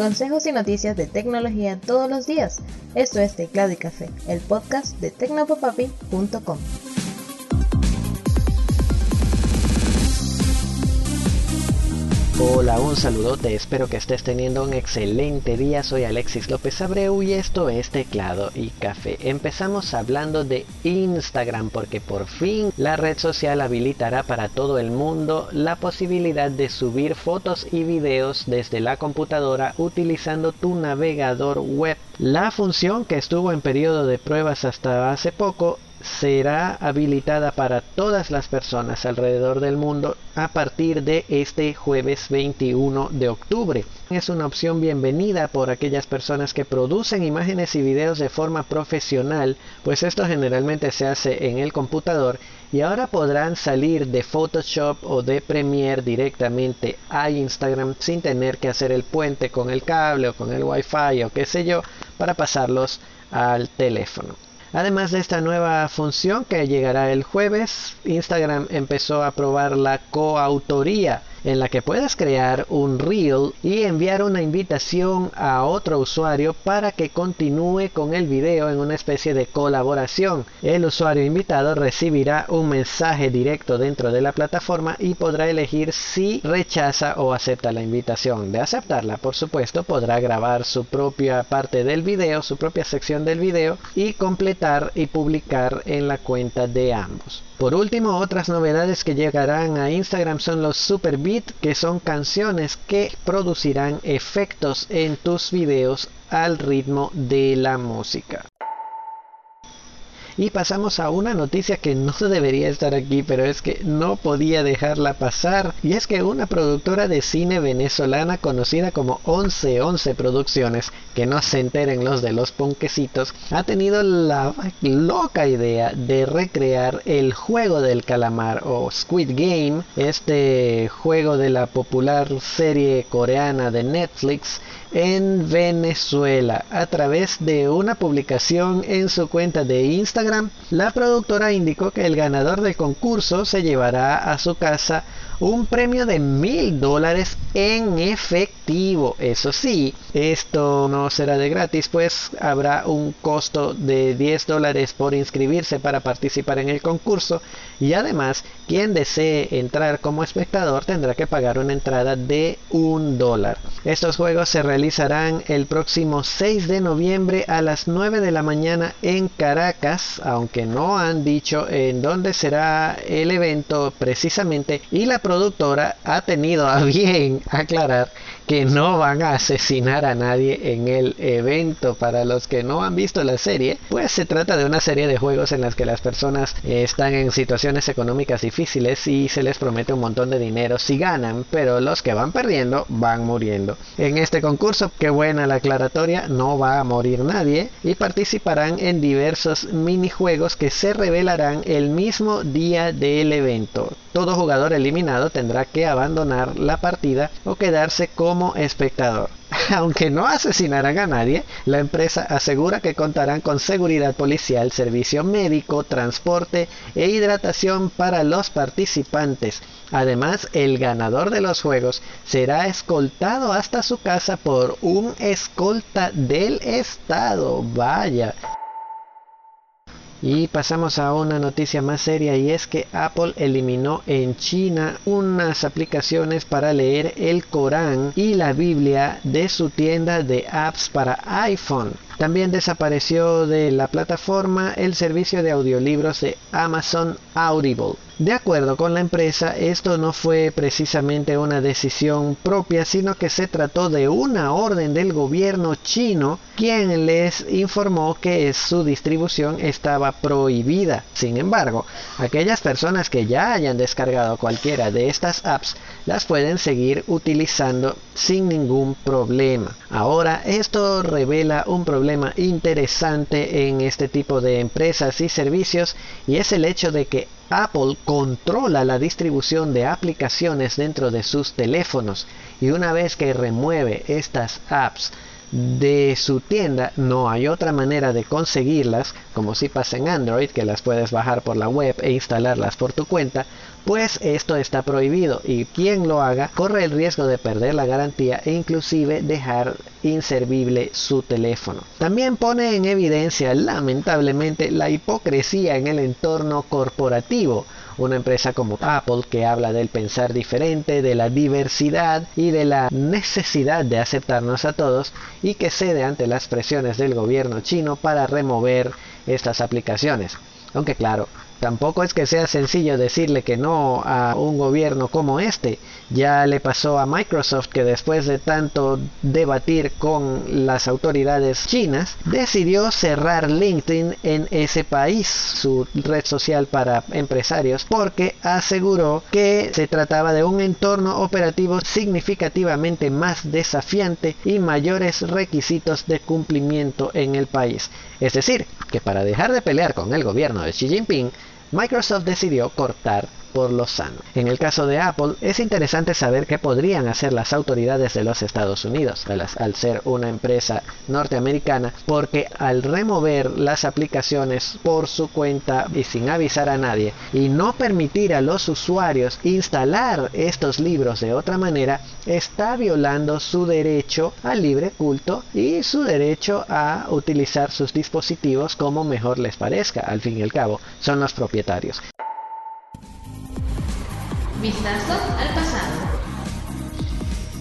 Consejos y noticias de tecnología todos los días. Esto es Teclado y Café, el podcast de tecnopopapi.com. Hola, un saludote, espero que estés teniendo un excelente día. Soy Alexis López Abreu y esto es Teclado y Café. Empezamos hablando de Instagram porque por fin la red social habilitará para todo el mundo la posibilidad de subir fotos y videos desde la computadora utilizando tu navegador web. La función que estuvo en periodo de pruebas hasta hace poco será habilitada para todas las personas alrededor del mundo a partir de este jueves 21 de octubre. Es una opción bienvenida por aquellas personas que producen imágenes y videos de forma profesional, pues esto generalmente se hace en el computador y ahora podrán salir de Photoshop o de Premiere directamente a Instagram sin tener que hacer el puente con el cable o con el wifi o qué sé yo para pasarlos al teléfono. Además de esta nueva función que llegará el jueves, Instagram empezó a probar la coautoría en la que puedes crear un reel y enviar una invitación a otro usuario para que continúe con el video en una especie de colaboración. El usuario invitado recibirá un mensaje directo dentro de la plataforma y podrá elegir si rechaza o acepta la invitación. De aceptarla, por supuesto, podrá grabar su propia parte del video, su propia sección del video y completar y publicar en la cuenta de ambos. Por último, otras novedades que llegarán a Instagram son los Super Que son canciones que producirán efectos en tus videos al ritmo de la música. Y pasamos a una noticia que no debería estar aquí, pero es que no podía dejarla pasar. Y es que una productora de cine venezolana conocida como 1111 Producciones, que no se enteren los de los ponquecitos, ha tenido la loca idea de recrear el juego del calamar o Squid Game, este juego de la popular serie coreana de Netflix en Venezuela. A través de una publicación en su cuenta de Instagram, la productora indicó que el ganador del concurso se llevará a su casa un premio de mil dólares en efectivo. Eso sí, esto no será de gratis, pues habrá un costo de 10 dólares por inscribirse para participar en el concurso y además quien desee entrar como espectador tendrá que pagar una entrada de un dólar. Estos juegos se realizarán el próximo 6 de noviembre a las 9 de la mañana en Caracas, aunque no han dicho en dónde será el evento precisamente y la productora ha tenido a bien aclarar que no van a asesinar a nadie en el evento. Para los que no han visto la serie, pues se trata de una serie de juegos en las que las personas están en situaciones económicas difíciles y se les promete un montón de dinero si ganan, pero los que van perdiendo van muriendo. En este concurso, qué buena la aclaratoria, no va a morir nadie y participarán en diversos minijuegos que se revelarán el mismo día del evento. Todo jugador eliminado tendrá que abandonar la partida o quedarse como espectador. Aunque no asesinarán a nadie, la empresa asegura que contarán con seguridad policial, servicio médico, transporte e hidratación para los participantes. Además, el ganador de los juegos será escoltado hasta su casa por un escolta del Estado. Vaya. Y pasamos a una noticia más seria y es que Apple eliminó en China unas aplicaciones para leer el Corán y la Biblia de su tienda de apps para iPhone. También desapareció de la plataforma el servicio de audiolibros de Amazon Audible. De acuerdo con la empresa, esto no fue precisamente una decisión propia, sino que se trató de una orden del gobierno chino, quien les informó que su distribución estaba prohibida. Sin embargo, aquellas personas que ya hayan descargado cualquiera de estas apps las pueden seguir utilizando sin ningún problema. Ahora, esto revela un problema interesante en este tipo de empresas y servicios y es el hecho de que Apple controla la distribución de aplicaciones dentro de sus teléfonos y una vez que remueve estas apps de su tienda, no hay otra manera de conseguirlas, como si pasa en Android, que las puedes bajar por la web e instalarlas por tu cuenta, pues esto está prohibido y quien lo haga corre el riesgo de perder la garantía e inclusive dejar inservible su teléfono. También pone en evidencia lamentablemente la hipocresía en el entorno corporativo. Una empresa como Apple que habla del pensar diferente, de la diversidad y de la necesidad de aceptarnos a todos y que cede ante las presiones del gobierno chino para remover estas aplicaciones. Aunque claro, Tampoco es que sea sencillo decirle que no a un gobierno como este. Ya le pasó a Microsoft que después de tanto debatir con las autoridades chinas, decidió cerrar LinkedIn en ese país, su red social para empresarios, porque aseguró que se trataba de un entorno operativo significativamente más desafiante y mayores requisitos de cumplimiento en el país. Es decir, que para dejar de pelear con el gobierno de Xi Jinping, Microsoft decidió cortar por lo sano. En el caso de Apple, es interesante saber qué podrían hacer las autoridades de los Estados Unidos al, ser una empresa norteamericana, porque al remover las aplicaciones por su cuenta y sin avisar a nadie y no permitir a los usuarios instalar estos libros de otra manera, está violando su derecho al libre culto y su derecho a utilizar sus dispositivos como mejor les parezca. Al fin y al cabo, son los propietarios. Vistazo al pasado.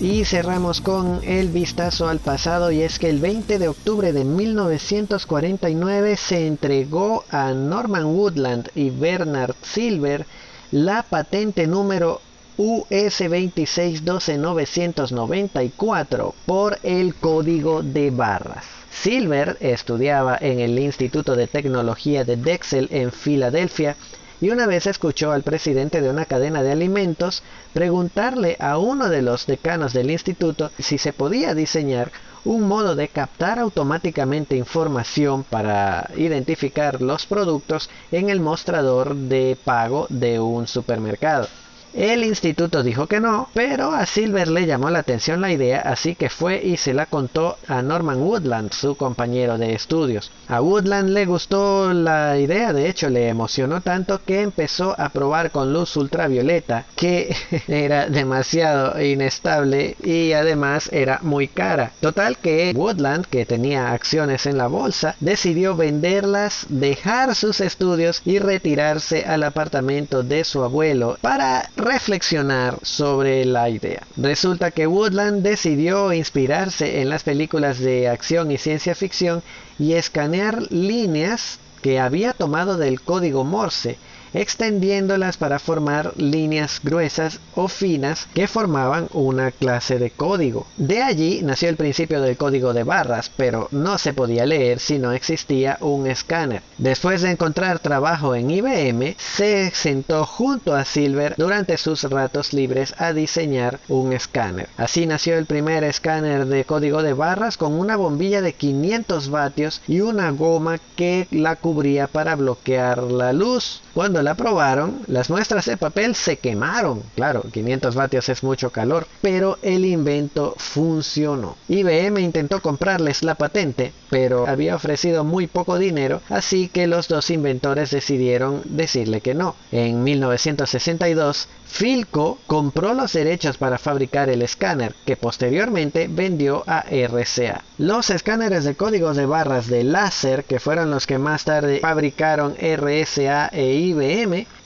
Y cerramos con el vistazo al pasado y es que el 20 de octubre de 1949 se entregó a Norman Woodland y Bernard Silver la patente número US 2612994 por el código de barras. Silver estudiaba en el Instituto de Tecnología de Dexel en Filadelfia y una vez escuchó al presidente de una cadena de alimentos preguntarle a uno de los decanos del instituto si se podía diseñar un modo de captar automáticamente información para identificar los productos en el mostrador de pago de un supermercado. El instituto dijo que no, pero a Silver le llamó la atención la idea, así que fue y se la contó a Norman Woodland, su compañero de estudios. A Woodland le gustó la idea, de hecho le emocionó tanto que empezó a probar con luz ultravioleta, que era demasiado inestable y además era muy cara. Total que Woodland, que tenía acciones en la bolsa, decidió venderlas, dejar sus estudios y retirarse al apartamento de su abuelo para reflexionar sobre la idea. Resulta que Woodland decidió inspirarse en las películas de acción y ciencia ficción y escanear líneas que había tomado del código Morse extendiéndolas para formar líneas gruesas o finas que formaban una clase de código. De allí nació el principio del código de barras, pero no se podía leer si no existía un escáner. Después de encontrar trabajo en IBM, se sentó junto a Silver durante sus ratos libres a diseñar un escáner. Así nació el primer escáner de código de barras con una bombilla de 500 vatios y una goma que la cubría para bloquear la luz. Cuando la probaron, las muestras de papel se quemaron. Claro, 500 vatios es mucho calor, pero el invento funcionó. IBM intentó comprarles la patente, pero había ofrecido muy poco dinero, así que los dos inventores decidieron decirle que no. En 1962, Philco compró los derechos para fabricar el escáner, que posteriormente vendió a RCA. Los escáneres de códigos de barras de láser, que fueron los que más tarde fabricaron RSA e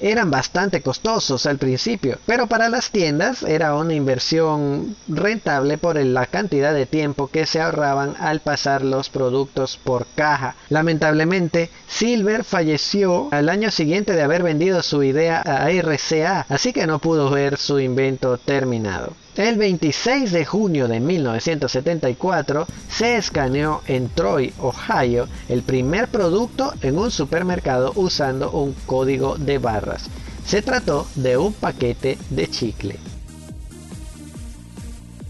Eran bastante costosos al principio, pero para las tiendas era una inversión rentable por la cantidad de tiempo que se ahorraban al pasar los productos por caja. Lamentablemente, Silver falleció al año siguiente de haber vendido su idea a RCA, así que no pudo ver su invento terminado. El 26 de junio de 1974 se escaneó en Troy, Ohio, el primer producto en un supermercado usando un código de barras. Se trató de un paquete de chicle.